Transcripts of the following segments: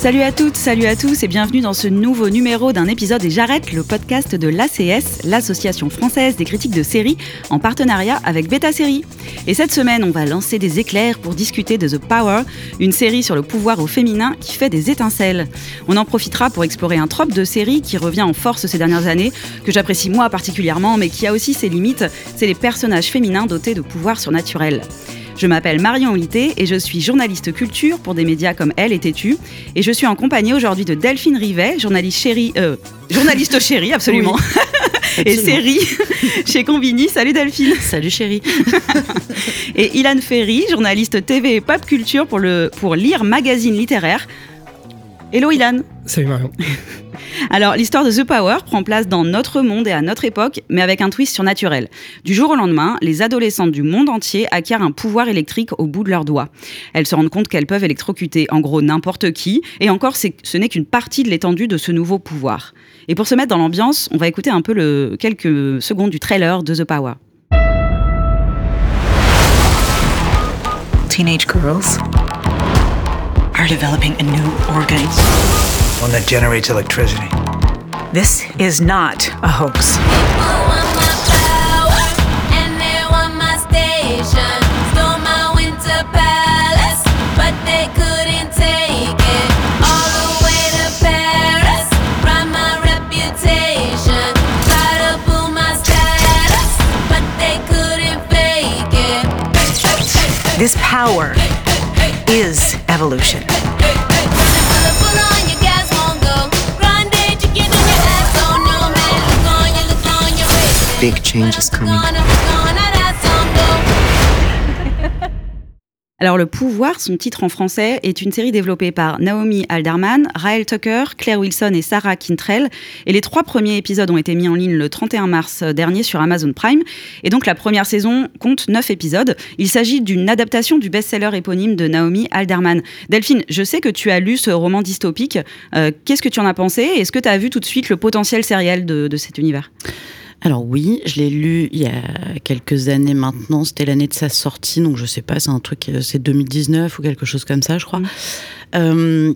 Salut à toutes, salut à tous et bienvenue dans ce nouveau numéro d'un épisode et j'arrête le podcast de l'ACS, l'association française des critiques de séries, en partenariat avec Beta Série. Et cette semaine, on va lancer des éclairs pour discuter de The Power, une série sur le pouvoir au féminin qui fait des étincelles. On en profitera pour explorer un trope de série qui revient en force ces dernières années, que j'apprécie moi particulièrement, mais qui a aussi ses limites, c'est les personnages féminins dotés de pouvoirs surnaturels. Je m'appelle Marion Olité et je suis journaliste culture pour des médias comme Elle et Tétu. Et je suis en compagnie aujourd'hui de Delphine Rivet, journaliste chérie, euh, journaliste chérie, absolument. et série chez Combini. Salut Delphine. Salut chérie. Et Ilan Ferry, journaliste TV et pop culture pour, le, pour Lire Magazine Littéraire. Hello Ilan. Salut Marion. Alors, l'histoire de The Power prend place dans notre monde et à notre époque, mais avec un twist surnaturel. Du jour au lendemain, les adolescentes du monde entier acquièrent un pouvoir électrique au bout de leurs doigts. Elles se rendent compte qu'elles peuvent électrocuter en gros n'importe qui, et encore, ce n'est qu'une partie de l'étendue de ce nouveau pouvoir. Et pour se mettre dans l'ambiance, on va écouter un peu le, quelques secondes du trailer de The Power. teenage girls are developing a new organ. One that generates electricity. This is not a hoax. This power is evolution. Big coming. Alors, Le Pouvoir, son titre en français, est une série développée par Naomi Alderman, Rael Tucker, Claire Wilson et Sarah Kintrell. Et les trois premiers épisodes ont été mis en ligne le 31 mars dernier sur Amazon Prime. Et donc, la première saison compte neuf épisodes. Il s'agit d'une adaptation du best-seller éponyme de Naomi Alderman. Delphine, je sais que tu as lu ce roman dystopique. Euh, Qu'est-ce que tu en as pensé? Est-ce que tu as vu tout de suite le potentiel sériel de cet univers? Alors oui, je l'ai lu il y a quelques années maintenant. C'était l'année de sa sortie, donc je sais pas, c'est un truc, euh, c'est 2019 ou quelque chose comme ça, je crois. Euh,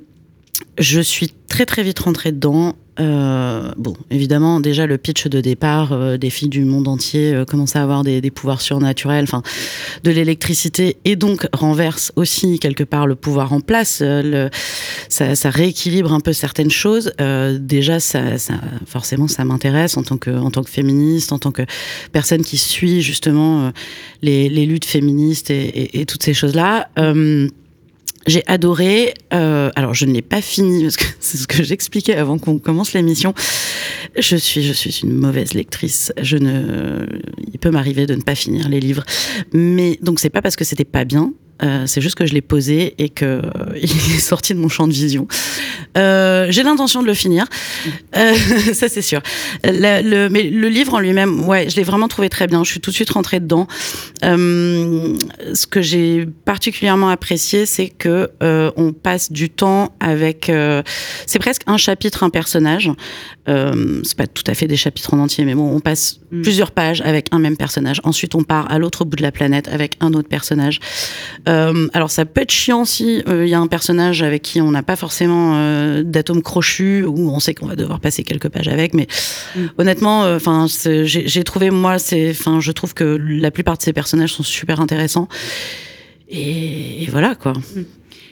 je suis très très vite rentrée dedans. Euh, bon, évidemment, déjà le pitch de départ euh, des filles du monde entier euh, commencent à avoir des, des pouvoirs surnaturels, enfin de l'électricité, et donc renverse aussi quelque part le pouvoir en place. euh, le, ça, ça rééquilibre un peu certaines choses. Euh, déjà, ça, ça, forcément, ça m'intéresse en tant que en tant que féministe, en tant que personne qui suit justement euh, les, les luttes féministes et, et- et toutes ces choses-là. J'ai adoré. euh, alors, je ne l'ai pas fini parce que c'est ce que j'expliquais avant qu'on commence l'émission. Je suis, je suis une mauvaise lectrice. Je ne, il peut m'arriver de ne pas finir les livres, mais donc c'est pas parce que c'était pas bien. Euh, c'est juste que je l'ai posé et que euh, il est sorti de mon champ de vision. Euh, j'ai l'intention de le finir, Euh, ça c'est sûr. Le, le- mais le livre en lui-même, ouais, je l'ai vraiment trouvé très bien. Je suis tout de suite rentrée dedans. Ce que j'ai particulièrement apprécié, c'est que on passe du temps avec. c'est presque un chapitre, un personnage. C'est pas tout à fait des chapitres en entier, mais bon, on passe Mm. plusieurs pages avec un même personnage. Ensuite, on part à l'autre bout de la planète avec un autre personnage. Euh, alors, ça peut être chiant si euh, il y a un personnage avec qui on n'a pas forcément euh, d'atomes crochus ou on sait qu'on va devoir passer quelques pages avec. Mais Mm. honnêtement, enfin, j'ai j'ai trouvé moi, c'est, enfin, je trouve que la plupart de ces personnages sont super intéressants. Et, et voilà quoi.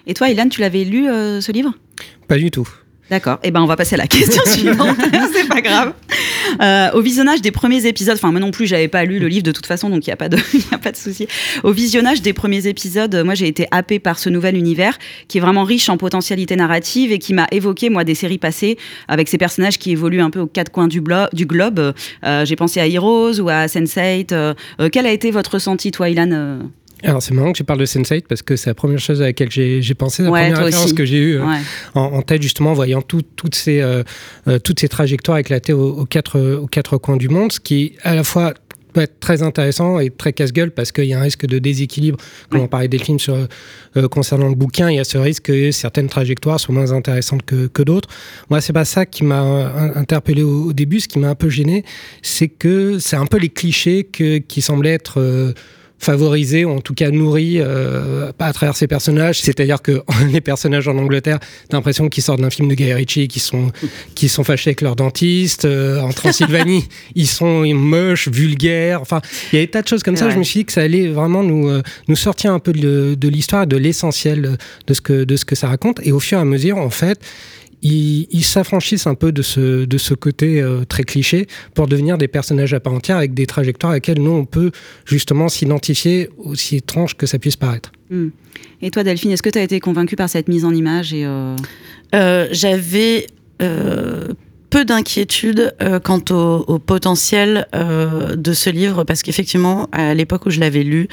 Et toi, Ilan, tu l'avais lu euh, ce livre? Pas du tout. D'accord. Eh ben, on va passer à la question suivante. c'est pas grave. Euh, au visionnage des premiers épisodes, enfin moi non plus, j'avais pas lu le livre de toute façon, donc il y a pas de, y a pas de souci. Au visionnage des premiers épisodes, moi j'ai été happée par ce nouvel univers qui est vraiment riche en potentialité narrative et qui m'a évoqué moi des séries passées avec ces personnages qui évoluent un peu aux quatre coins du, du globe. Euh, j'ai pensé à Heroes ou à Sense8. Euh, euh, quel a été votre ressenti, toi, Ilan euh? Alors c'est marrant que tu parles de Sense8 parce que c'est la première chose à laquelle j'ai pensé, la Ouais, première référence aussi. que j'ai eue euh, Ouais. en, en tête justement en voyant tout- toutes, ces, euh, euh, toutes ces trajectoires éclatées aux, aux quatre, aux quatre coins du monde, ce qui à la fois peut être très intéressant et très casse-gueule parce qu'il y a un risque de déséquilibre. Comme on parlait des films sur, euh, concernant le bouquin, il y a ce risque que certaines trajectoires soient moins intéressantes que, que d'autres. Moi, c'est pas ça qui m'a euh, interpellé au, au début. Ce qui m'a un peu gêné, c'est que c'est un peu les clichés que, qui semblaient être euh, favorisés, ou en tout cas nourris euh, à travers ces personnages. C'est-à-dire que les personnages en Angleterre, t'as l'impression qu'ils sortent d'un film de Guy Ritchie, qui sont, qui sont fâchés avec leur dentiste. Euh, en Transylvanie, ils sont moches, vulgaires. Enfin, il y a des tas de choses comme ça. Je me suis dit que ça allait vraiment nous, euh, nous sortir un peu de, de l'histoire, de l'essentiel de ce, que, de ce que ça raconte. Et au fur et à mesure, en fait, ils ils s'affranchissent un peu de ce, de ce côté euh, très cliché pour devenir des personnages à part entière avec des trajectoires à laquelle nous, on peut justement s'identifier aussi étrange que ça puisse paraître. Hmm. Et toi, Delphine, est-ce que tu as été convaincue par cette mise en image et euh, Euh, J'avais euh, peu d'inquiétude euh, quant au, au potentiel euh, de ce livre parce qu'effectivement, à l'époque où je l'avais lu,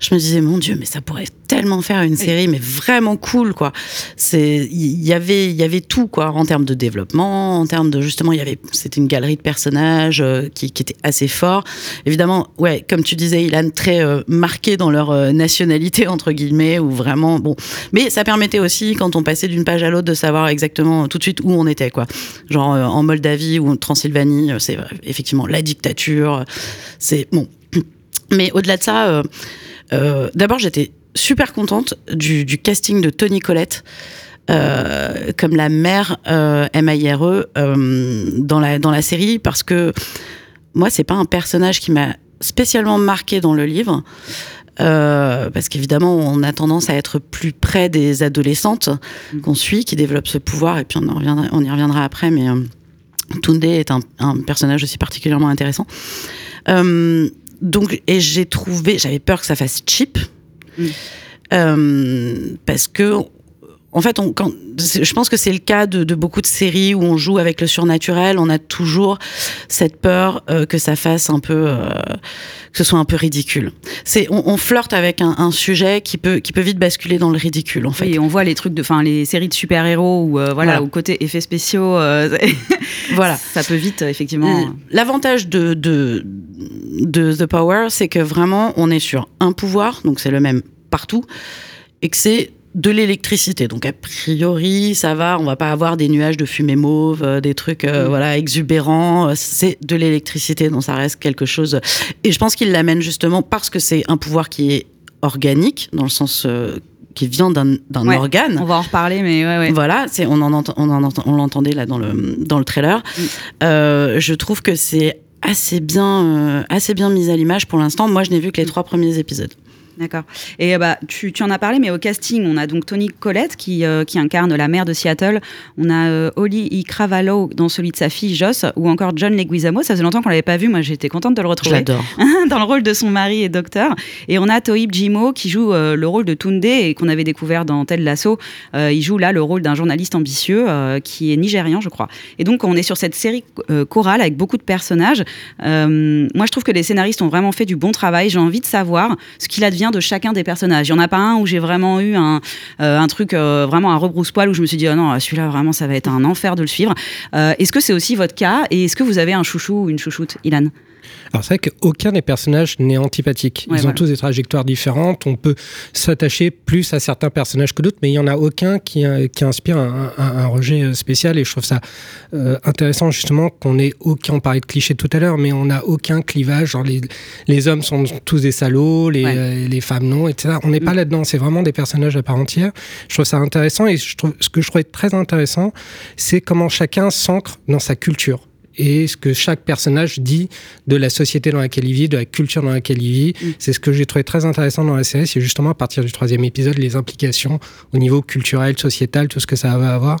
je me disais mon Dieu, mais ça pourrait tellement faire une série, mais vraiment cool quoi. C'est, il y avait, il y avait tout quoi en termes de développement, en termes de justement, il y avait, c'était une galerie de personnages euh, qui, qui était assez fort. Évidemment, ouais, comme tu disais, Ilan, très euh, marqué dans leur euh, nationalité entre guillemets, ou vraiment bon. Mais ça permettait aussi, quand on passait d'une page à l'autre, de savoir exactement tout de suite où on était quoi. Genre en Moldavie ou en Transylvanie, c'est effectivement la dictature. C'est bon. Mais au-delà de ça, euh, d'abord j'étais super contente du, du casting de Tony Collette. euh, comme la mère euh, M.I.R.E. euh, dans, la, dans la série parce que moi c'est pas un personnage qui m'a spécialement marqué dans le livre euh, parce qu'évidemment on a tendance à être plus près des adolescentes qu'on suit qui développent ce pouvoir et puis on, en reviendra, on y reviendra après mais euh, Tunde est un, un personnage aussi particulièrement intéressant euh, donc et j'ai trouvé j'avais peur que ça fasse cheap euh, parce que en fait, on, quand, je pense que c'est le cas de, de beaucoup de séries où on joue avec le surnaturel. On a toujours cette peur euh, que ça fasse un peu, euh, que ce soit un peu ridicule. C'est, on, on flirte avec un, un sujet qui peut, qui peut vite basculer dans le ridicule, en fait. oui, on voit les trucs de, enfin, les séries de super-héros ou voilà, Voilà. au côté effets spéciaux, Voilà. ça peut vite effectivement. L'avantage de, de, de The Power, c'est que vraiment, on est sur un pouvoir, donc c'est le même partout, et que c'est de l'électricité. Donc a priori, ça va, on va pas avoir des nuages de fumée mauve, euh, des trucs euh, voilà exubérants. Euh, C'est de l'électricité, donc ça reste quelque chose. Et je pense qu'il l'amène justement parce que c'est un pouvoir qui est organique, dans le sens euh, qui vient d'un Ouais, organe. On va en reparler, mais ouais, ouais. Voilà, c'est on en entend, on en entend- on l'entendait là dans le dans le trailer. Euh, je trouve que c'est assez bien euh, assez bien mis à l'image pour l'instant. Moi, je n'ai vu que les trois premiers épisodes. D'accord. Et euh, bah, tu, tu en as parlé, mais au casting, on a donc Tony Collette qui, euh, qui incarne la mère de Seattle. On a euh, Holly E. Cravallo dans celui de sa fille Joss, ou encore John Leguizamo. Ça faisait longtemps qu'on l'avait pas vu. Moi, j'étais contente de le retrouver. l'adore. dans le rôle de son mari et docteur. Et on a Toib Jimo qui joue euh, le rôle de Tunde et qu'on avait découvert dans Ted Lasso. Il joue là le rôle d'un journaliste ambitieux qui est nigérian, je crois. Et donc on est sur cette série chorale avec beaucoup de personnages. Moi, je trouve que les scénaristes ont vraiment fait du bon travail. J'ai envie de savoir ce qu'il advient de chacun des personnages. Il y en a pas un où j'ai vraiment eu un, euh, un truc euh, vraiment un rebrousse-poil où je me suis dit ah non celui-là vraiment ça va être un enfer de le suivre. Euh, est-ce que c'est aussi votre cas et est-ce que vous avez un chouchou ou une chouchoute, Ilan? Alors c'est vrai qu'aucun des personnages n'est antipathique. Ils ont tous des trajectoires différentes. On peut s'attacher plus à certains personnages que d'autres, mais il y en a aucun qui, euh, qui inspire un, un- un rejet euh, spécial. Et je trouve ça euh, intéressant justement qu'on ait aucun. On parlait de clichés tout à l'heure, mais on n'a aucun clivage. Genre les, les hommes sont tous des salauds, les, Ouais. euh, les femmes non, etc. On n'est pas Mm. là-dedans. C'est vraiment des personnages à part entière. Je trouve ça intéressant. Et je trouve, ce que je trouvais très intéressant, c'est comment chacun s'ancre dans sa culture et ce que chaque personnage dit de la société dans laquelle il vit, de la culture dans laquelle il vit. C'est ce que j'ai trouvé très intéressant dans la série, c'est justement à partir du troisième épisode, les implications au niveau culturel, sociétal, tout ce que ça va avoir.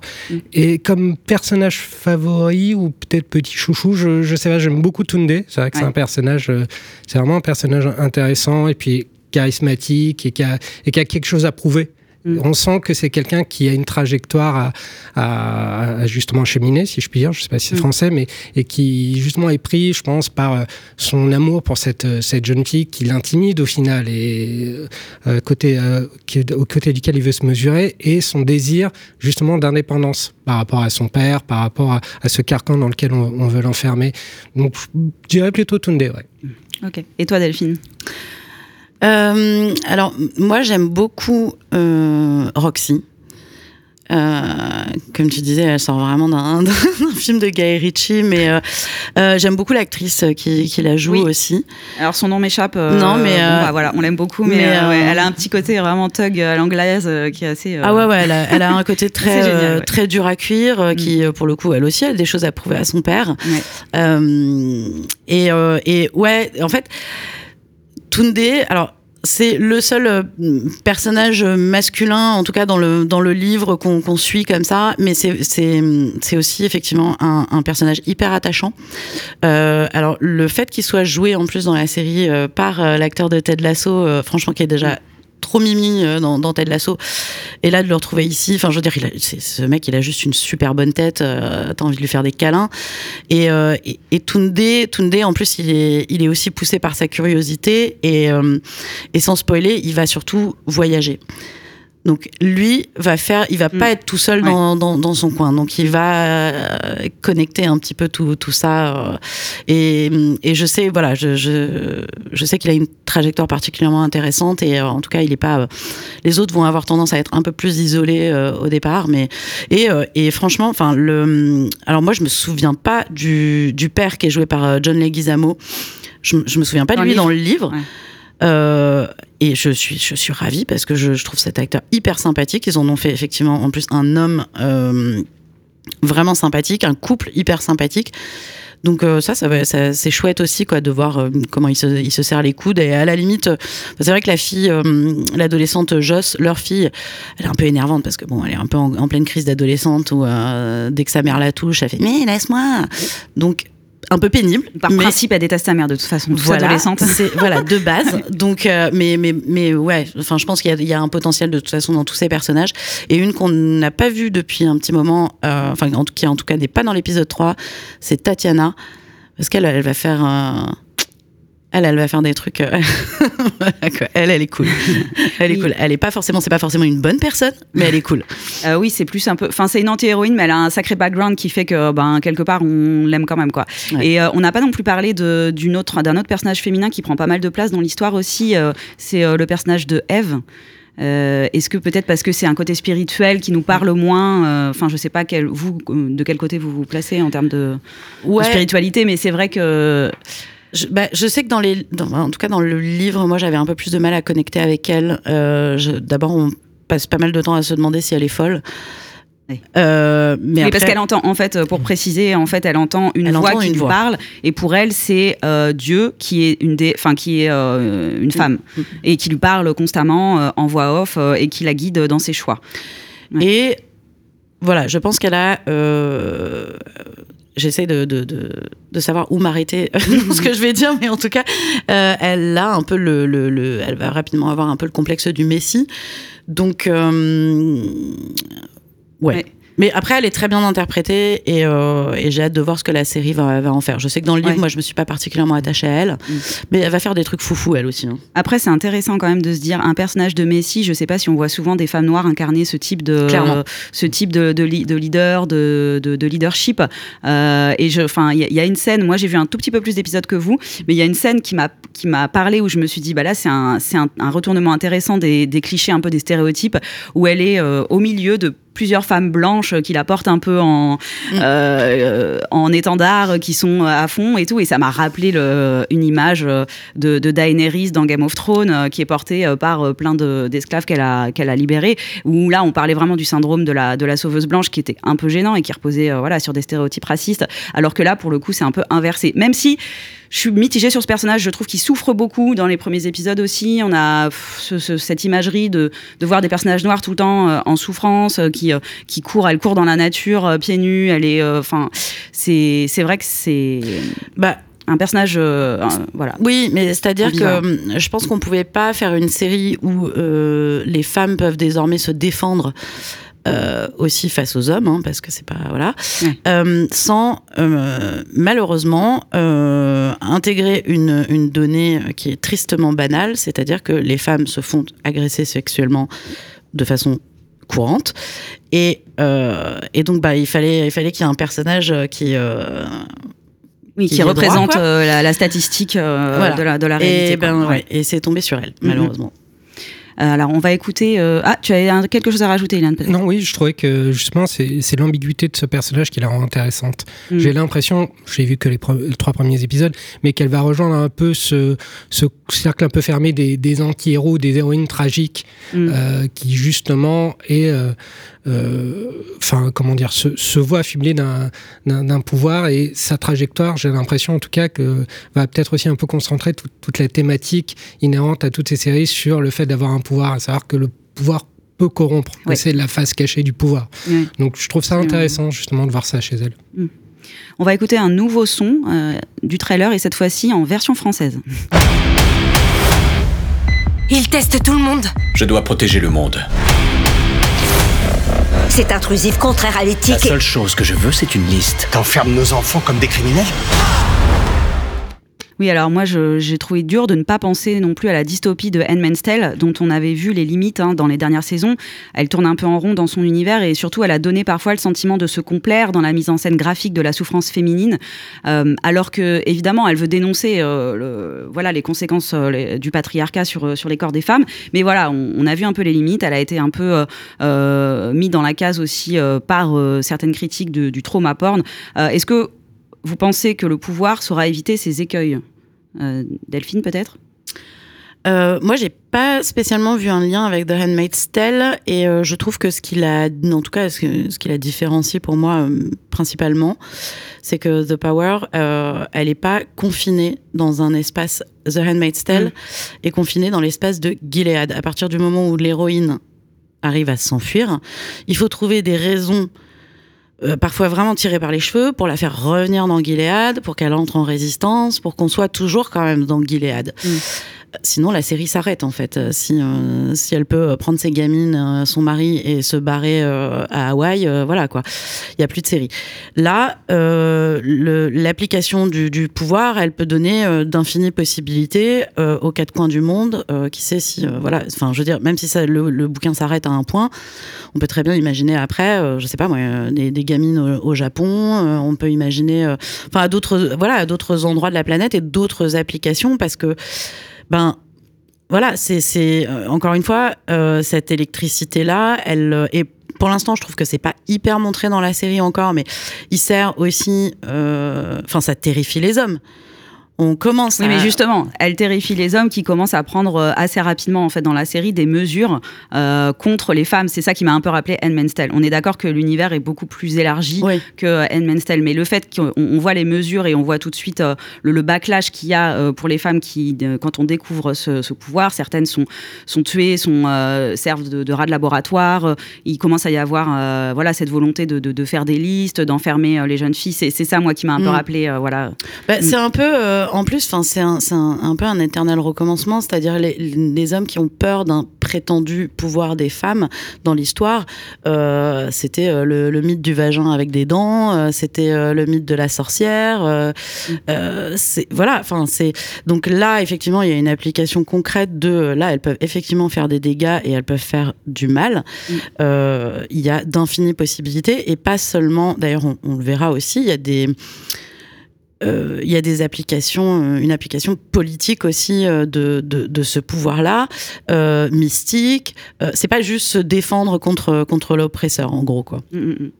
Et comme personnage favori ou peut-être petit chouchou, je, je sais pas, j'aime beaucoup Tunde. C'est vrai que c'est un personnage, euh, c'est vraiment un personnage intéressant et puis charismatique et qui a, et qui a quelque chose à prouver. On sent que c'est quelqu'un qui a une trajectoire à, à, justement cheminer, si je puis dire, je sais pas si c'est mm. français, mais et qui justement est pris, je pense, par euh, son amour pour cette, euh, cette jeune fille qui l'intimide au final et euh, côté, euh, qui, au côté duquel il veut se mesurer et son désir justement d'indépendance par rapport à son père, par rapport à, à ce carcan dans lequel on, on veut l'enfermer. Donc je dirais plutôt Tunde, ouais. Ok. Et toi, Delphine? Euh, alors, moi, j'aime beaucoup euh, Roxy. Euh, comme tu disais, elle sort vraiment d'un film de Guy Ritchie, mais euh, euh, j'aime beaucoup l'actrice qui, qui, la joue oui. aussi. Alors son nom m'échappe. non, mais bon, bah, voilà, on l'aime beaucoup, mais, mais ouais, elle a un petit côté vraiment thug à l'anglaise qui est assez. Ah ouais, ouais, elle a, elle a un côté très génial, ouais. très dur à cuire, qui mm. pour le coup, elle aussi, elle a des choses à prouver à son père. et, et ouais, en fait. Tunde, alors c'est le seul euh, personnage masculin, en tout cas dans le, dans le livre qu'on qu suit comme ça, mais c'est aussi effectivement un, personnage hyper attachant. Euh, alors le fait qu'il soit joué en plus dans la série euh, par l'acteur de Ted Lasso, franchement qui est déjà trop mimi dans, dans Ted Lasso. Et là de le retrouver ici enfin je veux dire il a, ce mec il a juste une super bonne tête euh, t'as envie de lui faire des câlins. Et, euh, et Tunde Tunde en plus il est, il est aussi poussé par sa curiosité et, euh, et sans spoiler il va surtout voyager donc lui va faire, il va mmh. pas être tout seul dans, ouais. dans, dans, son coin. Donc il va euh, connecter un petit peu tout, tout ça. Euh, et, et, je sais, voilà, je, je, je sais qu'il a une trajectoire particulièrement intéressante. Et euh, en tout cas, il est pas. les autres vont avoir tendance à être un peu plus isolés au départ, mais et, et franchement, enfin le. Alors moi, je me souviens pas du, du père qui est joué par John Leguizamo. Je, je me souviens pas de lui dans le livre. Ouais. Euh, et je suis, je suis ravie parce que je, trouve cet acteur hyper sympathique. Ils en ont fait effectivement en plus un homme euh, vraiment sympathique, un couple hyper sympathique. Donc euh, ça, ça, ça c'est chouette aussi quoi de voir comment ils se, ils se serrent les coudes et à la limite, c'est vrai que la fille, l'adolescente Joss, leur fille, elle est un peu énervante parce que bon, elle est un peu en, pleine crise d'adolescente où dès que sa mère la touche, elle fait mais laisse-moi. Donc un peu pénible. Par mais... principe, elle déteste sa mère de toute façon, toute voilà, adolescente. voilà, de base. Donc, euh, mais, mais, mais ouais, enfin, je pense qu'il y, y, a un potentiel de toute façon dans tous ces personnages. Et une qu'on n'a pas vue depuis un petit moment, euh, enfin, en, qui en tout cas n'est pas dans l'épisode 3, c'est Tatiana. Parce qu'elle, elle va faire. Elle, elle va faire des trucs. Euh... elle, elle est cool. Elle est cool. Elle est pas forcément, c'est pas forcément une bonne personne, mais elle est cool. Euh, oui, c'est plus un peu. Enfin, c'est une anti-héroïne, mais elle a un sacré background qui fait que, ben, quelque part, on l'aime quand même, quoi. Ouais. Et euh, on n'a pas non plus parlé d'une autre, d'un autre personnage féminin qui prend pas mal de place dans l'histoire aussi. Euh, c'est le personnage de Eve. Euh, Est-ce que peut-être parce que c'est un côté spirituel qui nous parle moins, enfin euh, je sais pas quel, vous de quel côté vous vous placez en termes de, ouais. de spiritualité, mais c'est vrai que je, bah, je, sais que dans les, dans, en tout cas dans le livre, moi j'avais un peu plus de mal à connecter avec elle. Euh, D'abord, on passe pas mal de temps à se demander si elle est folle. Oui. Euh, mais après... parce qu'elle entend, en fait, pour préciser, en fait, elle entend une elle voix entend qui une lui voix. parle, et pour elle, c'est euh, Dieu qui est une des, enfin, qui est euh, une femme mmh. et qui lui parle constamment en voix off et qui la guide dans ses choix. Ouais. Et voilà, je pense qu'elle a j'essaie de, de, de, savoir où m'arrêter dans ce que je vais dire, mais en tout cas, euh, elle a un peu le, le, le, elle va rapidement avoir un peu le complexe du Messie. Donc, euh, ouais. Mais après, elle est très bien interprétée et, euh, et j'ai hâte de voir ce que la série va, va, en faire. Je sais que dans le livre, ouais. moi, je me suis pas particulièrement attachée à elle, mm. mais elle va faire des trucs foufou, elle aussi. Hein. Après, c'est intéressant quand même de se dire un personnage de Messi. Je sais pas si on voit souvent des femmes noires incarner ce type de, euh, ce type de, de, de leader, de, de leadership. Euh, et je, enfin, il y, y, a une scène. Moi, j'ai vu un tout petit peu plus d'épisodes que vous, mais il y a une scène qui m'a qui m'a parlé où je me suis dit bah là, c'est un, c'est un, un, retournement intéressant des, des clichés, un peu des stéréotypes, où elle est euh, au milieu de plusieurs femmes blanches qui la portent un peu en, mmh. euh, en étendard, qui sont à fond et tout. Et ça m'a rappelé le, une image de, de, Daenerys dans Game of Thrones, qui est portée par plein d'esclaves de, qu'elle a, qu'elle a libérés. Où là, on parlait vraiment du syndrome de la, de la sauveuse blanche, qui était un peu gênant et qui reposait euh, voilà, sur des stéréotypes racistes. Alors que là, pour le coup, c'est un peu inversé. Même si je suis mitigée sur ce personnage. Je trouve qu'il souffre beaucoup dans les premiers épisodes aussi. On a ce, ce, cette imagerie de, de, voir des personnages noirs tout le temps euh, en souffrance, euh, qui, euh, qui court, elle court dans la nature, pieds nus. Elle est, enfin, c'est, c'est vrai que c'est. Bah un personnage, euh, voilà. Oui, mais c'est-à-dire Ambivalent. que hum, je pense qu'on pouvait pas faire une série où euh, les femmes peuvent désormais se défendre. Euh, aussi face aux hommes, hein, parce que c'est pas voilà, Ouais. euh, sans euh, malheureusement intégrer une, une donnée qui est tristement banale, c'est-à-dire que les femmes se font agresser sexuellement de façon courante et, et donc bah il fallait il fallait qu'il y ait un personnage qui Oui, Qui qui est droit, représente la, la statistique Voilà. de, la, de la réalité. et ben Ouais. ouais, et c'est tombé sur elle malheureusement Euh, alors, on va écouter. euh, Ah, tu as quelque chose à rajouter, Ilan Non, oui, je trouvais que justement, c'est c'est l'ambiguïté de ce personnage qui la rend intéressante. Mm. J'ai l'impression, j'ai vu que les, pre- les trois premiers épisodes, mais qu'elle va rejoindre un peu ce, ce cercle un peu fermé des, des anti-héros, des héroïnes tragiques, Mm. euh, qui justement est, euh, euh, enfin, comment dire, se, se voit affublé d'un pouvoir et sa trajectoire, j'ai l'impression en tout cas que va peut-être aussi un peu concentrer toute- toute la thématique inhérente à toutes ces séries sur le fait d'avoir un pouvoir, à savoir que le pouvoir peut corrompre. Et Ouais. C'est la face cachée du pouvoir. Ouais. Donc je trouve ça C'est intéressant justement de voir ça chez elle. On va écouter un nouveau son euh, du trailer et cette fois-ci en version française. Il teste tout le monde. Je dois protéger le monde. C'est intrusif, contraire à La l'éthique. et- seule chose que je veux, c'est une liste. T'enfermes nos enfants comme des criminels? Oui, alors moi, j'ai trouvé dur de ne pas penser non plus à la dystopie de Handmaid's Tale, dont on avait vu les limites hein, dans les dernières saisons. Elle tourne un peu en rond dans son univers et surtout, elle a donné parfois le sentiment de se complaire dans la mise en scène graphique de la souffrance féminine, euh, alors que évidemment, elle veut dénoncer euh, voilà les conséquences euh, du patriarcat sur sur les corps des femmes. Mais voilà, on, a vu un peu les limites. Elle a été un peu mise dans la case aussi par certaines critiques du trauma porn. Est-ce que vous pensez que le pouvoir saura éviter ces écueils Euh, Delphine, peut-être? Euh, moi, j'ai pas spécialement vu un lien avec The Handmaid's Tale et euh, je trouve que ce qu'il a, en tout cas, ce, qu'il a différencié pour moi euh, principalement, c'est que The Power, elle est pas confinée dans un espace. The Handmaid's Tale est confinée dans l'espace de Gilead. À partir du moment où l'héroïne arrive à s'enfuir, il faut trouver des raisons. Euh, parfois vraiment tirées par les cheveux pour la faire revenir dans Gilead, pour qu'elle entre en résistance, pour qu'on soit toujours quand même dans Gilead. Sinon, la série s'arrête en fait. Euh, Si, euh, si elle peut euh, prendre ses gamines, son mari et se barrer à Hawaï, voilà quoi. Il y a plus de série. Là, l'application du, pouvoir, elle peut donner d'infinies possibilités aux quatre coins du monde. Qui sait si, voilà. Enfin, je veux dire, même si le, bouquin s'arrête à un point, on peut très bien imaginer après, je sais pas moi, des, gamines au, au Japon. on peut imaginer, enfin, à d'autres, voilà, à d'autres endroits de la planète et d'autres applications parce que ben voilà, c'est euh, encore une fois euh, cette électricité là, elle euh, est pour l'instant, je trouve que c'est pas hyper montré dans la série encore, mais il sert aussi, euh, enfin, ça terrifie les hommes. On commence. Oui, à... mais justement, elle terrifie les hommes qui commencent à prendre euh, assez rapidement, en fait, dans la série, des mesures euh, contre les femmes. C'est ça qui m'a un peu rappelé Handmaid's Tale. On est d'accord que l'univers est beaucoup plus élargi que Handmaid's Tale, mais le fait qu'on on voit les mesures et on voit tout de suite euh, le, le backlash qu'il y a euh, pour les femmes qui, euh, quand on découvre ce, ce pouvoir, certaines sont, sont tuées, sont, euh, servent de, de rats de laboratoire. euh, il commence à y avoir euh, voilà, cette volonté de, de, de faire des listes, d'enfermer euh, les jeunes filles. C'est ça, moi, qui m'a un peu Mm. rappelé. euh, voilà. Bah, c'est un peu, euh, en plus, c'est un, c'est un, un peu un éternel recommencement, c'est-à-dire les, les hommes qui ont peur d'un prétendu pouvoir des femmes dans l'histoire. euh, c'était euh, le, le mythe du vagin avec des dents, euh, c'était le mythe de la sorcière. euh, voilà, enfin c'est donc là effectivement il y a une application concrète de là elles peuvent effectivement faire des dégâts et elles peuvent faire du mal. Euh, il y a d'infinies possibilités et pas seulement. D'ailleurs on, on le verra aussi. Il y a des euh, il y a des applications, euh, une application politique aussi euh, de, de, ce pouvoir-là, mystique. Euh, c'est pas juste se défendre contre, contre l'oppresseur, en gros, quoi. Mm, mm,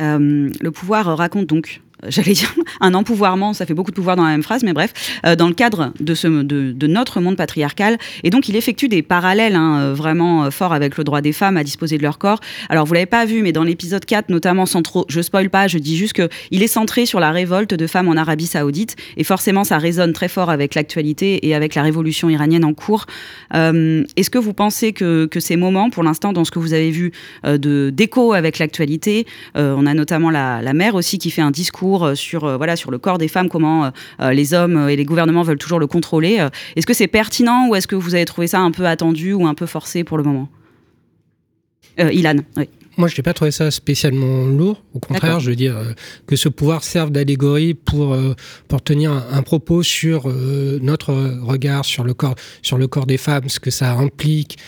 mm. Le pouvoir raconte donc, j'allais dire, un empouvoirment, ça fait beaucoup de pouvoir dans la même phrase, mais bref, euh, dans le cadre de, ce, de, notre monde patriarcal. Et donc, il effectue des parallèles hein, euh, vraiment euh, forts avec le droit des femmes à disposer de leur corps. Alors, vous l'avez pas vu, mais dans l'épisode 4, notamment, sans trop, je spoil pas, je dis juste qu'il est centré sur la révolte de femmes en Arabie Saoudite. Et forcément, ça résonne très fort avec l'actualité et avec la révolution iranienne en cours. Euh, Est-ce que vous pensez que, ces moments, pour l'instant, dans ce que vous avez vu euh, d'écho avec l'actualité, euh, on a notamment la, la mère aussi qui fait un discours discours sur, voilà, sur le corps des femmes, comment les hommes et les gouvernements veulent toujours le contrôler. Est-ce que c'est pertinent ou est-ce que vous avez trouvé ça un peu attendu ou un peu forcé pour le moment? Ilan, oui. Moi, je n'ai pas trouvé ça spécialement lourd. Au contraire, je veux dire euh, que ce pouvoir serve d'allégorie pour, euh, pour tenir un, propos sur euh, notre regard sur le, corps, sur le corps des femmes, ce que ça implique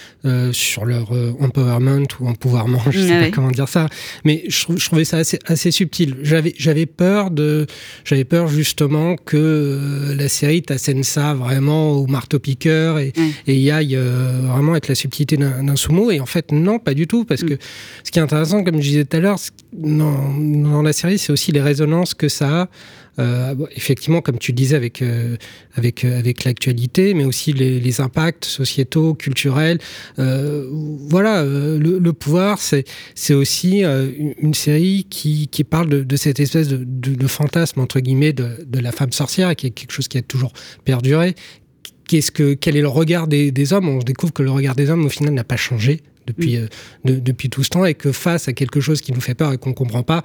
sur leur empowerment ou empouvoirment, je ne sais pas comment dire ça. Mais je, je trouvais ça assez, assez subtil. J'avais, j'avais peur de, j'avais peur justement que la série t'assène ça vraiment au marteau-piqueur et, et y aille vraiment avec la subtilité d'un, sumo. Et en fait, non, pas du tout, parce mm. que ce qui intéressant, comme je disais tout à l'heure, dans, la série, c'est aussi les résonances que ça a. Euh, effectivement, comme tu disais, avec, euh, avec, euh, avec l'actualité, mais aussi les, impacts sociétaux, culturels. voilà, le, pouvoir, c'est aussi une série qui, qui parle de, cette espèce de, fantasme, entre guillemets, de, de la femme sorcière, qui est quelque chose qui a toujours perduré, qu'est-ce que, quel est le regard des, hommes? On découvre que le regard des hommes, au final, n'a pas changé depuis, mm. euh, depuis tout ce temps et que face à quelque chose qui nous fait peur et qu'on ne comprend pas,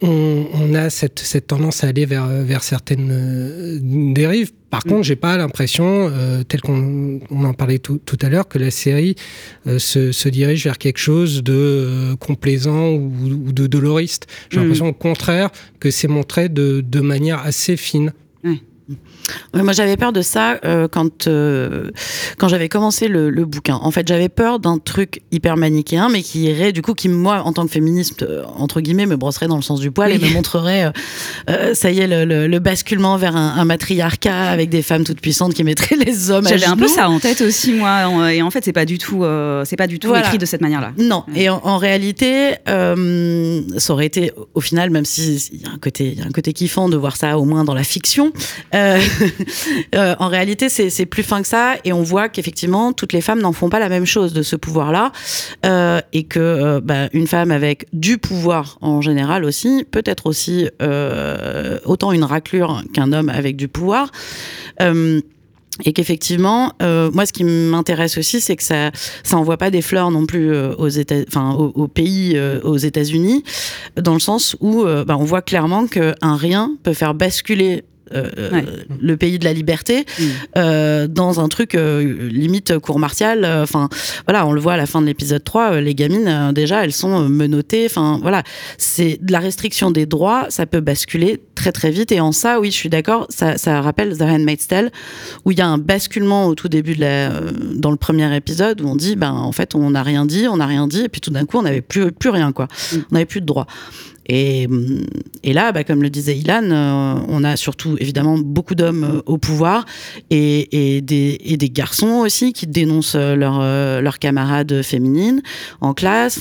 on, a cette, cette, tendance à aller vers, vers certaines euh, dérives. Par mm. contre, j'ai pas l'impression, euh, tel qu'on on en parlait tout, tout, à l'heure, que la série se, se, dirige vers quelque chose de complaisant ou, de doloriste. J'ai mm. l'impression au contraire que c'est montré de, de manière assez fine moi, j'avais peur de ça euh, quand euh, quand j'avais commencé le, le, bouquin. En fait, j'avais peur d'un truc hyper manichéen, mais qui irait, du coup, qui moi, en tant que féministe euh, entre guillemets, me brosserait dans le sens du poil et me montrerait, ça y est, le, le, basculement vers un, un, matriarcat avec des femmes toutes puissantes qui mettraient les hommes. J'avais un peu ça en tête aussi, moi. Et en fait, c'est pas du tout, c'est pas du tout écrit de cette manière-là. Non. Et en, en réalité, ça aurait été, au final, même s'il y a un côté, il y a un côté kiffant de voir ça au moins dans la fiction. Euh, euh, en réalité, c'est plus fin que ça, et on voit qu'effectivement, toutes les femmes n'en font pas la même chose de ce pouvoir-là, euh, et que bah, une femme avec du pouvoir en général aussi peut être aussi autant une raclure qu'un homme avec du pouvoir. Et qu'effectivement, moi, ce qui m'intéresse aussi, c'est que ça, ça envoie pas des fleurs non plus aux États, enfin, au, pays, aux États-Unis, dans le sens où, bah, on voit clairement qu'un rien peut faire basculer euh, euh, le pays de la liberté mm. euh, dans un truc limite cour martiale. Enfin, voilà, on le voit à la fin de l'épisode 3, les gamines, déjà, elles sont menottées. Enfin, voilà, c'est de la restriction des droits, ça peut basculer très très vite. Et en ça, oui, je suis d'accord, ça, ça rappelle The Handmaid's Tale, où il y a un basculement au tout début de la, dans le premier épisode, où on dit, ben, en fait, on n'a rien dit, on n'a rien dit, et puis tout d'un coup, on n'avait plus, plus rien, quoi. Mm. On n'avait plus de droits. Et, et là, bah, comme le disait Ilan, euh, on a surtout évidemment beaucoup d'hommes euh, au pouvoir et, des, garçons aussi qui dénoncent euh, leurs camarades féminines en classe.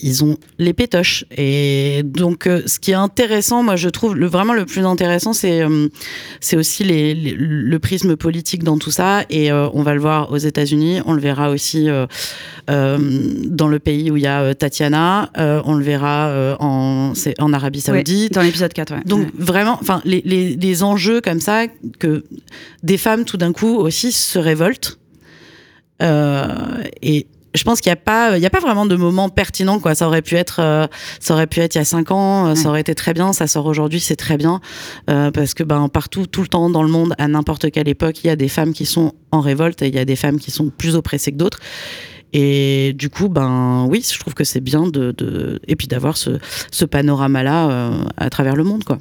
Ils ont les pétoches. Et donc, euh, ce qui est intéressant, moi, je trouve le, vraiment le plus intéressant, c'est euh, c'est aussi les, le prisme politique dans tout ça. Et euh, on va le voir aux États-Unis, on le verra aussi dans le pays où il y a Tatiana, on le verra en, en Arabie Saoudite. dans l'épisode 4, ouais. Donc, vraiment, enfin, les, les, les enjeux comme ça, que des femmes, tout d'un coup, aussi se révoltent. et je pense qu'il n'y a pas, il y a pas vraiment de moment pertinent quoi. Ça aurait pu être, euh, ça aurait pu être il y a cinq ans, euh, ça aurait été très bien. Ça sort aujourd'hui, c'est très bien euh, parce que ben partout, tout le temps dans le monde, à n'importe quelle époque, il y a des femmes qui sont en révolte et il y a des femmes qui sont plus oppressées que d'autres. Et du coup, ben oui, je trouve que c'est bien de, de, et puis d'avoir ce, ce panorama là à travers le monde quoi.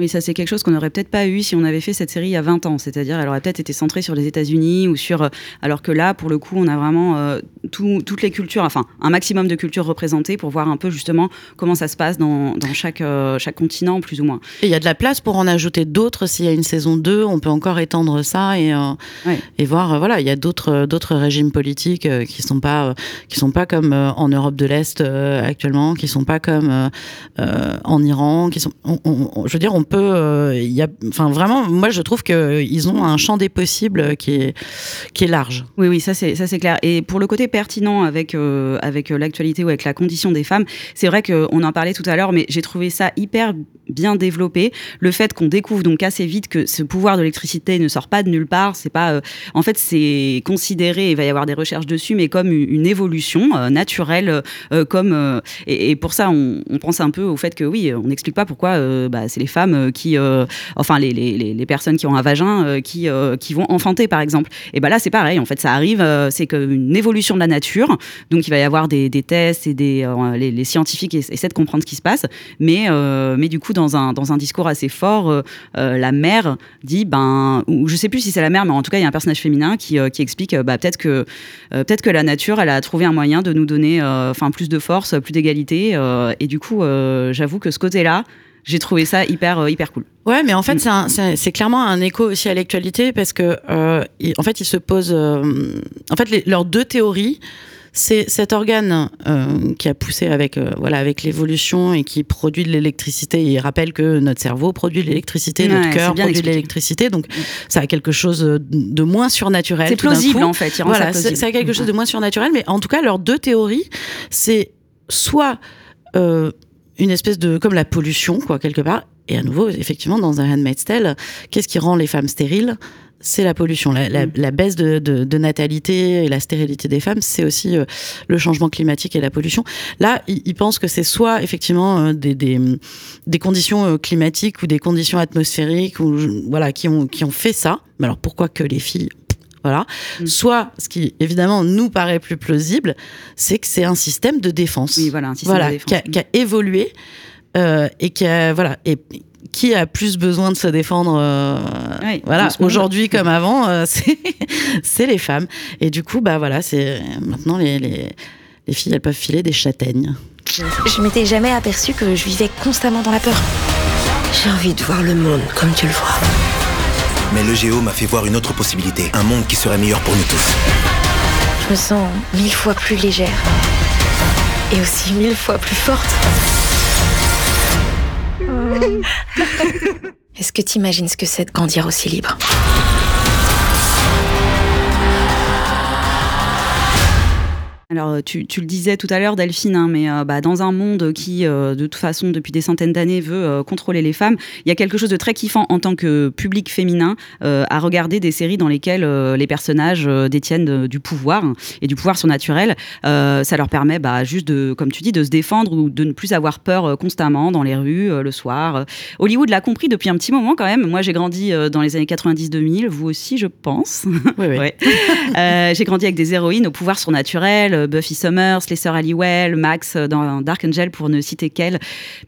Oui, ça c'est quelque chose qu'on n'aurait peut-être pas eu si on avait fait cette série il y a 20 ans. C'est-à-dire, elle aurait peut-être été centrée sur les États-Unis ou sur. Euh, alors que là, pour le coup, on a vraiment euh, toutes les cultures, enfin un maximum de cultures représentées pour voir un peu justement comment ça se passe dans, dans chaque, euh, chaque continent, plus ou moins. Et il y a de la place pour en ajouter d'autres. S'il y a une saison 2, on peut encore étendre ça et, et voir. voilà, il y a d'autres d'autres régimes politiques qui sont pas qui sont pas comme en Europe de l'Est actuellement, qui sont pas comme en Iran, qui sont. je veux dire, on peut, euh, il y enfin vraiment, moi je trouve que ils ont un champ des possibles qui est qui est large. Oui, oui, ça c'est ça c'est clair. Et pour le côté pertinent avec euh, avec l'actualité ou avec la condition des femmes, c'est vrai qu'on en parlait tout à l'heure, mais j'ai trouvé ça hyper bien développé. Le fait qu'on découvre donc assez vite que ce pouvoir de l'électricité ne sort pas de nulle part, c'est pas, euh, en fait, c'est considéré, il va y avoir des recherches dessus, mais comme une évolution euh, naturelle, euh, comme et, pour ça, on, pense un peu au fait que oui, on n'explique pas pourquoi bah, c'est les femmes qui, enfin les, les, les, personnes qui ont un vagin qui qui vont enfanter par exemple. Et ben là, c'est pareil. En fait, ça arrive, c'est qu'une évolution de la nature. Donc il va y avoir des, tests et des les, scientifiques essaient de comprendre ce qui se passe, mais mais du coup dans un, dans un discours assez fort, euh, euh, la mère dit, ben, ou je sais plus si c'est la mère, mais en tout cas, il y a un personnage féminin qui, euh, qui explique, bah, peut-être que, peut-être que la nature, elle a trouvé un moyen de nous donner, enfin, plus de force, plus d'égalité. et du coup, j'avoue que ce côté-là, j'ai trouvé ça hyper hyper cool. Ouais, mais en fait, mm. c'est clairement un écho aussi à l'actualité parce que en fait, ils se posent. en fait, leurs deux théories c'est cet organe euh, qui a poussé avec euh, voilà avec l'évolution et qui produit de l'électricité. Il rappelle que notre cerveau produit de l'électricité, notre cœur produit de l'électricité, donc ça a quelque chose de moins surnaturel. C'est plausible en fait. Voilà, ça, a quelque chose de moins surnaturel, mais en tout cas, leurs deux théories, c'est soit euh, une espèce de comme la pollution quoi quelque part, et à nouveau effectivement dans un Handmaid's Tale, qu'est-ce qui rend les femmes stériles? C'est la pollution. La, mm. baisse de, natalité et la stérilité des femmes, c'est aussi euh, le changement climatique et la pollution. Là, ils, pensent que c'est soit effectivement euh, des, des, conditions euh, climatiques ou des conditions atmosphériques ou, voilà, qui, ont, qui ont fait ça. Mais alors pourquoi que les filles voilà. Mm. Soit, ce qui évidemment nous paraît plus plausible, c'est que c'est un système de défense. Oui, voilà, un système de défense. Qui, a, qui a évolué et qui a, voilà, et qui a plus besoin de se défendre euh, voilà aujourd'hui comme avant euh, c'est les femmes et du coup bah voilà c'est maintenant les, les, les, filles elles peuvent filer des châtaignes je m'étais jamais aperçue que je vivais constamment dans la peur j'ai envie de voir le monde comme tu le vois mais le géo m'a fait voir une autre possibilité. Un monde qui serait meilleur pour nous tous. Je me sens mille fois plus légère. Et aussi mille fois plus forte. Est-ce que tu imagines ce que c'est de grandir aussi libre? Alors, euh, tu, le disais tout à l'heure, Delphine, hein, mais euh, bah, dans un monde qui, euh, de toute façon, depuis des centaines d'années, veut contrôler les femmes, il y a quelque chose de très kiffant en tant que public féminin à regarder des séries dans lesquelles les personnages détiennent du pouvoir et du pouvoir surnaturel. ça leur permet bah, juste, de, comme tu dis, de se défendre ou de ne plus avoir peur constamment dans les rues, le soir. Hollywood l'a compris depuis un petit moment quand même. Moi, j'ai grandi dans les années 90-2000, vous aussi, je pense. Oui, oui. j'ai grandi avec des héroïnes au pouvoir surnaturel euh, Buffy Summers, les sœurs Halliwell, Max euh, dans Dark Angel pour ne citer qu'elle.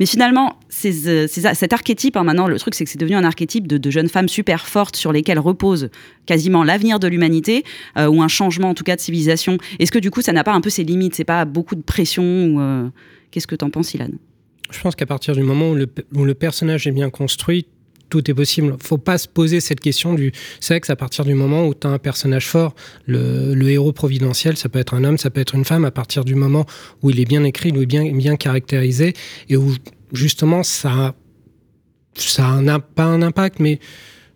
Mais finalement, euh, cet archétype, hein, maintenant, le truc, c'est que c'est devenu un archétype de, jeunes femmes super fortes sur lesquelles repose quasiment l'avenir de l'humanité ou un changement en tout cas de civilisation. Est-ce que du coup, ça n'a pas un peu ses limites? C'est pas beaucoup de pression Qu'est-ce que t'en penses, Ilan? Je pense qu'à partir du moment où le personnage est bien construit, tout est possible. Faut pas se poser cette question du sexe à partir du moment où tu as un personnage fort. Le, héros providentiel, ça peut être un homme, ça peut être une femme, à partir du moment où il est bien écrit, où il est bien, bien caractérisé, et où justement ça, ça n'a pas un impact, mais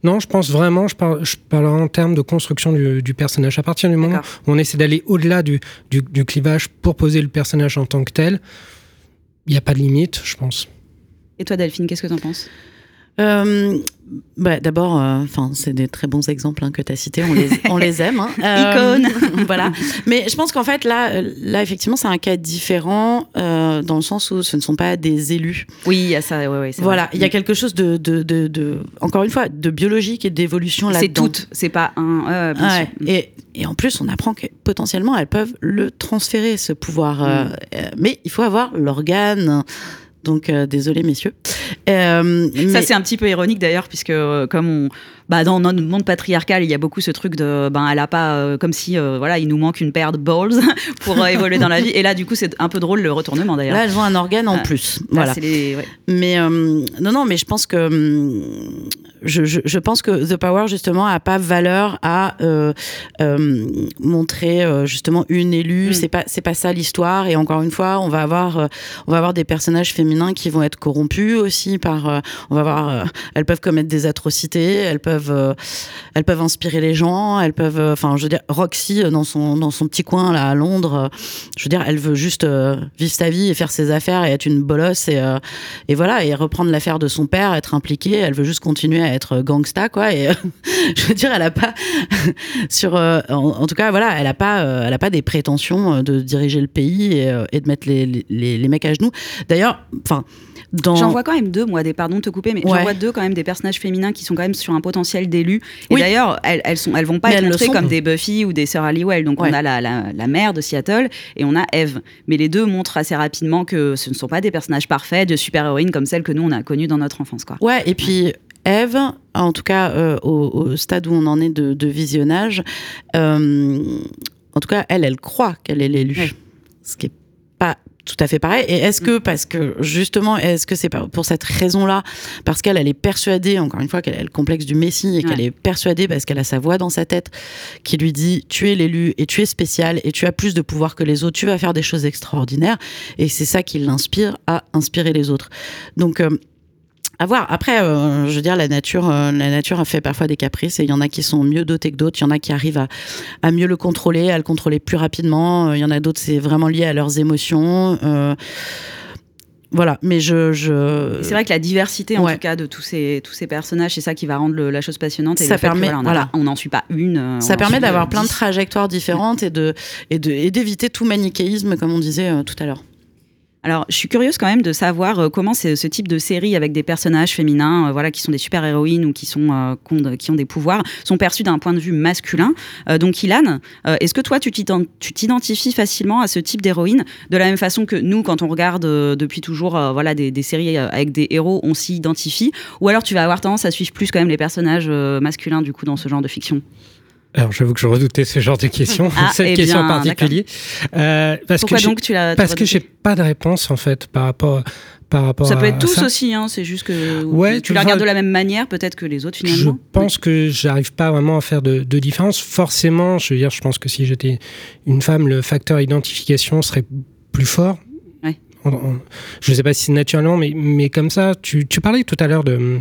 non, je pense vraiment, je parle, je parle en termes de construction du, personnage. À partir du moment où on essaie d'aller au-delà du, du, du, clivage pour poser le personnage en tant que tel, il n'y a pas de limite, je pense. Et toi, Delphine, qu'est-ce que tu en penses? Euh, bah, D'abord, euh, c'est des très bons exemples hein, que tu as cités. On les, on les aime. Hein. Euh, voilà. Mais je pense qu'en fait, là, là effectivement, c'est un cas différent dans le sens où ce ne sont pas des élus. Oui, il y a ça. Ouais, ouais, voilà. Il y a quelque chose de, de, de, encore une fois, de biologique et d'évolution là-dedans. C'est tout. C'est pas un. Et, et, en plus, on apprend que potentiellement, elles peuvent le transférer, ce pouvoir. Mm. mais il faut avoir l'organe donc euh, désolé messieurs. Euh, ça c'est un petit peu ironique d'ailleurs puisque euh, comme on, bah, dans notre monde patriarcal il y a beaucoup ce truc de ben elle a pas comme si voilà il nous manque une paire de balls pour évoluer dans la vie et là du coup c'est un peu drôle le retournement d'ailleurs. Là elles ont un organe en plus. voilà. Mais non non mais je pense que hum, je, je, pense que The Power justement a pas valeur à montrer justement une élue. Mm. C'est pas c'est pas ça l'histoire et encore une fois on va avoir on va avoir des personnages féminins qui vont être corrompus aussi par. euh, on va voir, euh, elles peuvent commettre des atrocités, elles peuvent, euh, elles peuvent inspirer les gens, elles peuvent. euh, Enfin, je veux dire, Roxy euh, dans son dans son petit coin là à Londres, je veux dire, elle veut juste vivre sa vie et faire ses affaires et être une bolosse et et voilà et reprendre l'affaire de son père, être impliquée. Elle veut juste continuer à être gangsta quoi. Et je veux dire, elle a pas sur en, tout cas voilà, elle a pas elle a pas des prétentions de diriger le pays et, et de mettre les, les, les mecs à genoux. D'ailleurs, enfin dans J'en vois quand même deux, moi, des pardon de te couper, mais Ouais. j'en vois deux quand même des personnages féminins qui sont quand même sur un potentiel d'élu. Et d'ailleurs, elles, elles sont, elles vont pas Mais être montrées comme des Buffy ou des Sœurs Halliwell. Donc Ouais. on a la, la, la mère de Seattle et on a Eve. Mais les deux montrent assez rapidement que ce ne sont pas des personnages parfaits de super-héroïnes comme celles que nous on a connues dans notre enfance, quoi. Ouais, et puis Eve, en tout cas euh, au, au stade où on en est de, de visionnage, euh, en tout cas, elle, elle croit qu'elle est l'élue. Ce qui est pas tout à fait pareil. Et est-ce que, parce que justement, est-ce que c'est pas pour cette raison-là, parce qu'elle, elle est persuadée, encore une fois, qu'elle a le complexe du Messie et qu'elle est persuadée parce qu'elle a sa voix dans sa tête qui lui dit tu es l'élu et tu es spécial et tu as plus de pouvoir que les autres, tu vas faire des choses extraordinaires. Et c'est ça qui l'inspire à inspirer les autres. Donc, euh, à voir. Après, euh, je veux dire, la nature, euh, la nature a fait parfois des caprices et il y en a qui sont mieux dotés que d'autres. Il y en a qui arrivent à, à mieux le contrôler, à le contrôler plus rapidement. Euh, Il y en a d'autres, c'est vraiment lié à leurs émotions. Euh, voilà, mais je. je... C'est vrai que la diversité, en Ouais. tout cas, de tous ces, tous ces personnages, c'est ça qui va rendre le- la chose passionnante. Et Ça que, permet- voilà, on voilà. n'en suit pas une. Ça permet d'avoir plein de trajectoires différentes et de et de et d'éviter tout manichéisme, comme on disait tout à l'heure. Alors, je suis curieuse quand même de savoir euh, comment ce type de série avec des personnages féminins, euh, voilà, qui sont des super-héroïnes ou qui sont euh, ont des pouvoirs, sont perçus d'un point de vue masculin. Donc, Ilan, est-ce que toi, tu t'ident- tu t'identifies facilement à ce type d'héroïne? De la même façon que nous, quand on regarde depuis toujours, voilà, des, des séries avec des héros, on s'y identifie, ou alors tu vas avoir tendance à suivre plus quand même les personnages masculins du coup dans ce genre de fiction? Alors, j'avoue que je redoutais ce genre de questions, Ah, cette eh question en particulier. Euh, parce Pourquoi que donc tu l'as- Parce que j'ai pas de réponse en fait par rapport par rapport Ça peut être tous ça. aussi, hein, c'est juste que Ouais, tu la regardes de la même manière peut-être que les autres Je finalement. pense que j'arrive pas vraiment à faire de, de différence. Forcément, je veux dire, je pense que si j'étais une femme, le facteur identification serait plus fort. Ouais. Je sais pas si naturellement, mais, mais comme ça, tu, tu parlais tout à l'heure de,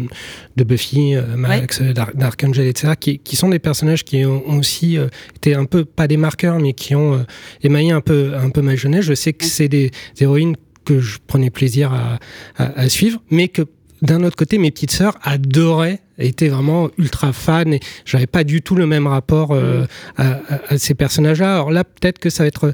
de Buffy, euh, Max, Dark, Darkangel, etc., qui, qui sont des personnages qui ont, ont aussi euh, été un peu, pas des marqueurs, mais qui ont euh, émaillé un peu, un peu ma jeunesse. Je sais que c'est des, des héroïnes que je prenais plaisir à, à- à suivre, mais que d'un autre côté, mes petites sœurs adoraient, étaient vraiment ultra fans et j'avais pas du tout le même rapport euh, à, à- à ces personnages-là. Alors là, peut-être que ça va être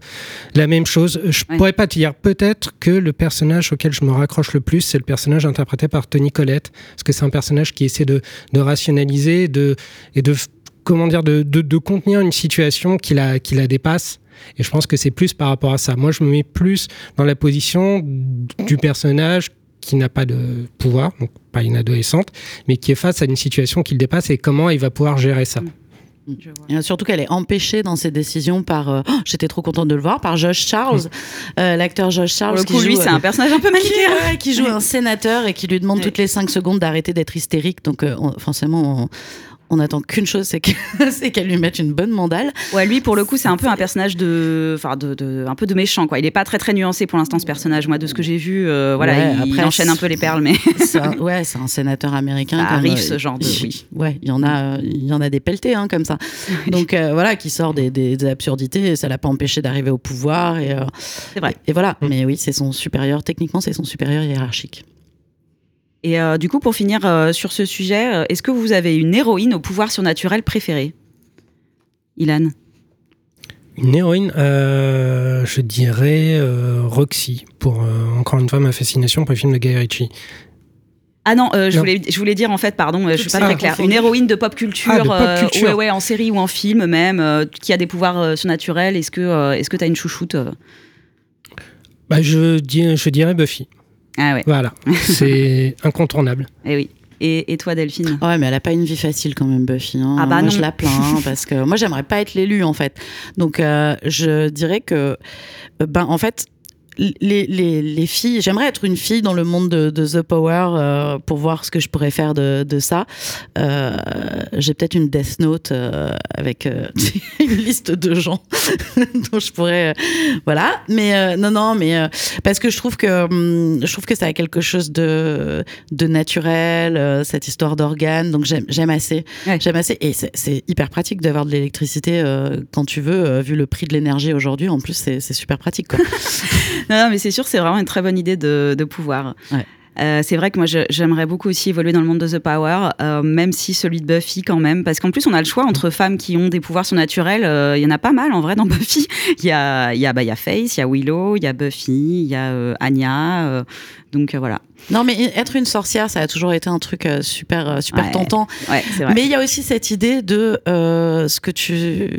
la même chose. Je pourrais pas te dire. Peut-être que le personnage auquel je me raccroche le plus, c'est le personnage interprété par Tony Collette, parce que c'est un personnage qui essaie de, de rationaliser, de et de comment dire, de, de, de contenir une situation qui la, qui la dépasse. Et je pense que c'est plus par rapport à ça. Moi, je me mets plus dans la position du personnage qui n'a pas de pouvoir, donc pas une adolescente, mais qui est face à une situation qui le dépasse et comment il va pouvoir gérer ça. Et surtout qu'elle est empêchée dans ses décisions par. euh, oh, J'étais trop contente de le voir par Josh Charles, euh, l'acteur Josh Charles. Pour le qui coup, joue, lui, c'est euh, un personnage un peu qui, manichéen. ouais, qui joue un sénateur et qui lui demande toutes les 5 secondes d'arrêter d'être hystérique. Donc, euh, on- forcément, on, on attend qu'une chose, c'est que- c'est qu'elle lui mette une bonne mandale. Ouais, lui, pour le coup, c'est un peu un personnage de, enfin, de, de- un peu de méchant, quoi. Il est pas très très nuancé pour l'instant, ce personnage. Moi, de ce que j'ai vu, euh, voilà, Ouais, il, après, enchaîne un peu les perles, mais C'est un- ouais, c'est un sénateur américain. Ça arrive, euh, ce genre de- oui. Ouais, il y en a, il y en a des pelletés hein, comme ça. Donc euh, voilà, qui sort des, des- des absurdités. Et ça l'a pas empêché d'arriver au pouvoir. Et, euh, c'est vrai. et voilà. Mais oui, c'est son supérieur. Techniquement, c'est son supérieur hiérarchique. Et euh, du coup, pour finir euh, sur ce sujet, euh, est-ce que vous avez une héroïne au pouvoir surnaturel préféré? Ilan Une héroïne, euh, je dirais Roxy, pour encore une fois ma fascination pour les films de Guy Ritchie. Ah non, euh, je, Non. voulais, je voulais dire en fait, pardon, je suis pas très claire. Une héroïne de pop culture, Ah, de pop euh, culture. ouais, ouais, en série ou en film même, euh, qui a des pouvoirs surnaturels. Est-ce que est-ce que t'as une chouchoute Bah, je, dis, je dirais Buffy. Ah ouais. Voilà, c'est incontournable. Eh oui. Et, et toi, Delphine? Ouais, mais elle a pas une vie facile quand même, Buffy. hein. Ah bah moi, non. je la plains hein, parce que moi, j'aimerais pas être l'élu en fait. Donc, euh, je dirais que, euh, ben, en fait, les, les, les filles, j'aimerais être une fille dans le monde de, de The Power euh, pour voir ce que je pourrais faire de, de ça. Euh, J'ai peut-être une Death Note euh, avec euh, une liste de gens dont je pourrais, euh, voilà. Mais euh, non, non, mais euh, parce que je trouve que hum, je trouve que ça a quelque chose de de naturel, euh, cette histoire d'organes. Donc j'aime assez, j'aime assez, et c'est- hyper pratique d'avoir de l'électricité euh, quand tu veux, vu le prix de l'énergie aujourd'hui. En plus, c'est c'est super pratique, quoi. Non, mais c'est sûr, c'est vraiment une très bonne idée de, de pouvoir. Euh, c'est vrai que moi j'aimerais beaucoup aussi évoluer dans le monde de The Power, euh, même si celui de Buffy quand même, parce qu'en plus on a le choix entre femmes qui ont des pouvoirs surnaturels, euh, il y en a pas mal en vrai dans Buffy. Il y a, y a, bah, il y a Faith, il y a Willow, il y a Buffy, il y a Anya, donc voilà. Non, mais être une sorcière, ça a toujours été un truc euh, super, euh, super Ouais. tentant. Ouais, c'est vrai. Mais il y a aussi cette idée de euh, ce que tu,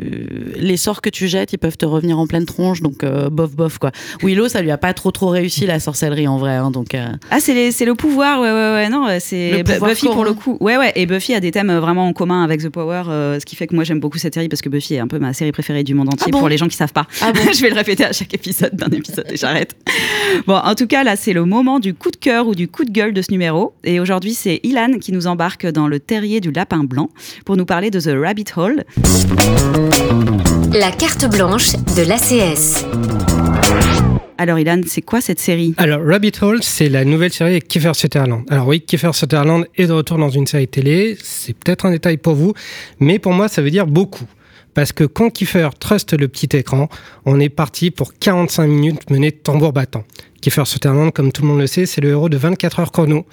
les sorts que tu jettes, ils peuvent te revenir en pleine tronche, donc euh, bof bof quoi. Willow, ça lui a pas trop trop réussi la sorcellerie en vrai, hein, donc. euh, Ah, c'est c'est le pouvoir, ouais, ouais, ouais, non, c'est Buffy pour le coup. Ouais, ouais, et Buffy a des thèmes vraiment en commun avec The Power, ce qui fait que moi j'aime beaucoup cette série parce que Buffy est un peu ma série préférée du monde entier Ah bon pour les gens qui savent pas. Ah bon Je vais le répéter à chaque épisode d'un épisode et j'arrête. Bon, en tout cas, là, c'est le moment du coup de cœur ou du coup de gueule de ce numéro. Et aujourd'hui, c'est Ilan qui nous embarque dans le terrier du lapin blanc pour nous parler de The Rabbit Hole. La carte blanche de l'ACS. Alors, Ilan, c'est quoi cette série? Alors, Rabbit Hole, c'est la nouvelle série avec Kiefer Sutherland. Alors oui, Kiefer Sutherland est de retour dans une série télé. C'est peut-être un détail pour vous, mais pour moi, ça veut dire beaucoup. Parce que quand Kiefer truste le petit écran, on est parti pour 45 minutes menées tambour battant. Kiefer Sutherland, comme tout le monde le sait, c'est le héros de 24 heures chrono.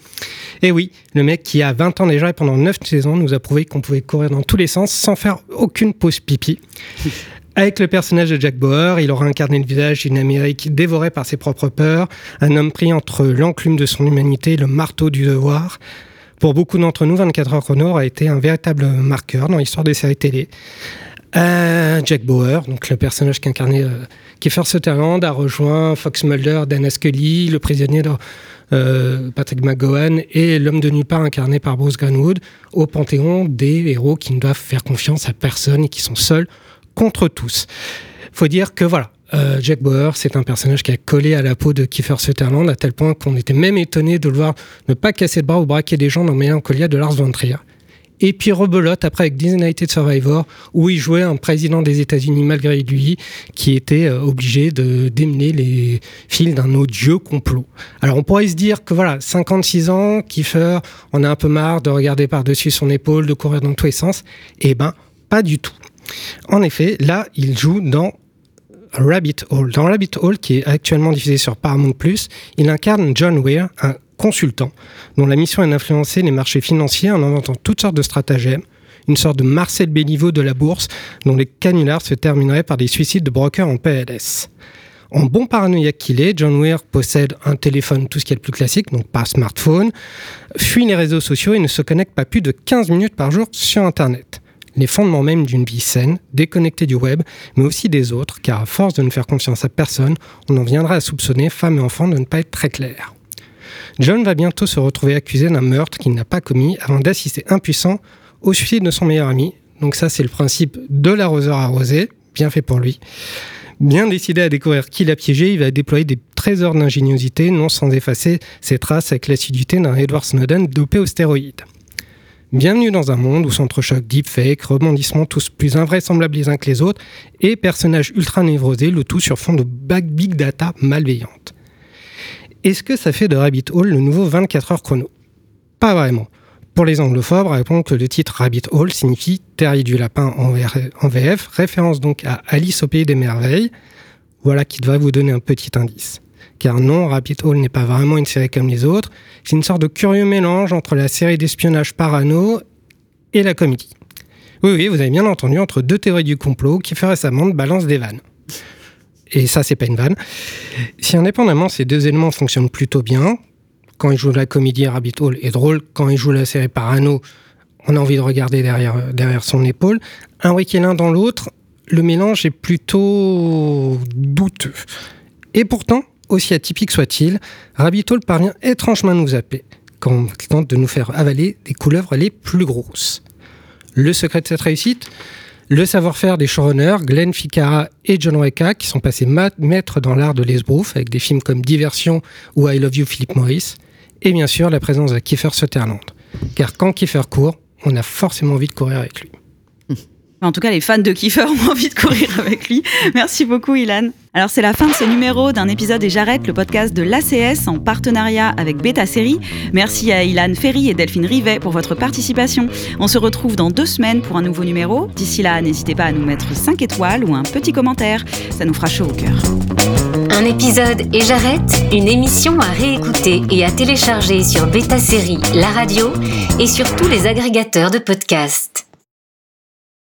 Et oui, le mec qui a 20 ans déjà et pendant 9 saisons nous a prouvé qu'on pouvait courir dans tous les sens sans faire aucune pause pipi. Avec le personnage de Jack Bauer, il aura incarné le visage d'une Amérique dévorée par ses propres peurs, un homme pris entre l'enclume de son humanité et le marteau du devoir. Pour beaucoup d'entre nous, 24 heures chrono a été un véritable marqueur dans l'histoire des séries télé. Euh, Jack Bauer, donc le personnage qu'incarnait euh, Kiefer Sutherland, a rejoint Fox Mulder, Dana Scully, le prisonnier de euh, Patrick McGowan et l'homme de nulle part incarné par Bruce Greenwood au panthéon des héros qui ne doivent faire confiance à personne et qui sont seuls contre tous. Faut dire que voilà, euh, Jack Bauer, c'est un personnage qui a collé à la peau de Kiefer Sutherland à tel point qu'on était même étonné de le voir ne pas casser de bras ou braquer des gens dans Mélancolia de Lars von Trier. Et puis rebelote après avec Designated Survivor, où il jouait un président des États-Unis malgré lui, qui était euh, obligé de démener les fils d'un odieux complot. Alors on pourrait se dire que voilà, 56 ans, Kiefer, on a un peu marre de regarder par-dessus son épaule, de courir dans tous les sens. Eh ben, pas du tout. En effet, là, il joue dans Rabbit Hole. Dans Rabbit Hole, qui est actuellement diffusé sur Paramount+, il incarne John Weir, un consultant dont la mission est d'influencer les marchés financiers en inventant toutes sortes de stratagèmes, une sorte de Marcel Béliveau de la bourse dont les canulars se termineraient par des suicides de brokers en PLS. En bon paranoïaque qu'il est, John Weir possède un téléphone, tout ce qui est le plus classique, donc pas smartphone, fuit les réseaux sociaux et ne se connecte pas plus de 15 minutes par jour sur Internet. Les fondements même d'une vie saine, déconnectée du web, mais aussi des autres, car à force de ne faire confiance à personne, on en viendra à soupçonner femmes et enfants de ne pas être très clairs. John va bientôt se retrouver accusé d'un meurtre qu'il n'a pas commis avant d'assister impuissant au suicide de son meilleur ami. Donc ça, c'est le principe de l'arroseur arrosé, bien fait pour lui. Bien décidé à découvrir qui l'a piégé, il va déployer des trésors d'ingéniosité, non sans effacer ses traces avec l'assiduité d'un Edward Snowden dopé aux stéroïdes. Bienvenue dans un monde où s'entrechoquent deepfakes, rebondissements tous plus invraisemblables les uns que les autres et personnages ultra névrosés, le tout sur fond de big data malveillante. Est-ce que ça fait de Rabbit Hole le nouveau 24 heures chrono? Pas vraiment. Pour les anglophones, répondre que le titre Rabbit Hole signifie Terrier du lapin en, VF, référence donc à Alice au pays des merveilles. Voilà qui devrait vous donner un petit indice. Car non, Rabbit Hole n'est pas vraiment une série comme les autres, c'est une sorte de curieux mélange entre la série d'espionnage parano et la comédie. Oui, oui, vous avez bien entendu, entre deux théories du complot qui fait récemment de balance des vannes. Et ça, c'est pas une vanne. Si indépendamment, ces deux éléments fonctionnent plutôt bien, quand il joue la comédie, Rabbit Hole est drôle, quand il joue la série Parano, on a envie de regarder derrière, derrière son épaule. Imbriqué l'un dans l'autre, le mélange est plutôt douteux. Et pourtant, aussi atypique soit-il, Rabbit Hole parvient étrangement à nous zapper quand on tente de nous faire avaler des couleuvres les plus grosses. Le secret de cette réussite? Le savoir-faire des showrunners, Glenn Ficarra et John Weka, qui sont passés maîtres dans l'art de l'esbrouf avec des films comme Diversion ou I Love You Philip Morris. Et bien sûr, la présence de Kiefer Sutherland. Car quand Kiefer court, on a forcément envie de courir avec lui. En tout cas, les fans de Kiefer ont envie de courir avec lui. Merci beaucoup, Ilan. Alors, c'est la fin de ce numéro d'un épisode et j'arrête le podcast de l'ACS en partenariat avec Beta Série. Merci à Ilan Ferry et Delphine Rivet pour votre participation. On se retrouve dans deux semaines pour un nouveau numéro. D'ici là, n'hésitez pas à nous mettre 5 étoiles ou un petit commentaire. Ça nous fera chaud au cœur. Un épisode et j'arrête, une émission à réécouter et à télécharger sur Beta Série, la radio et sur tous les agrégateurs de podcasts.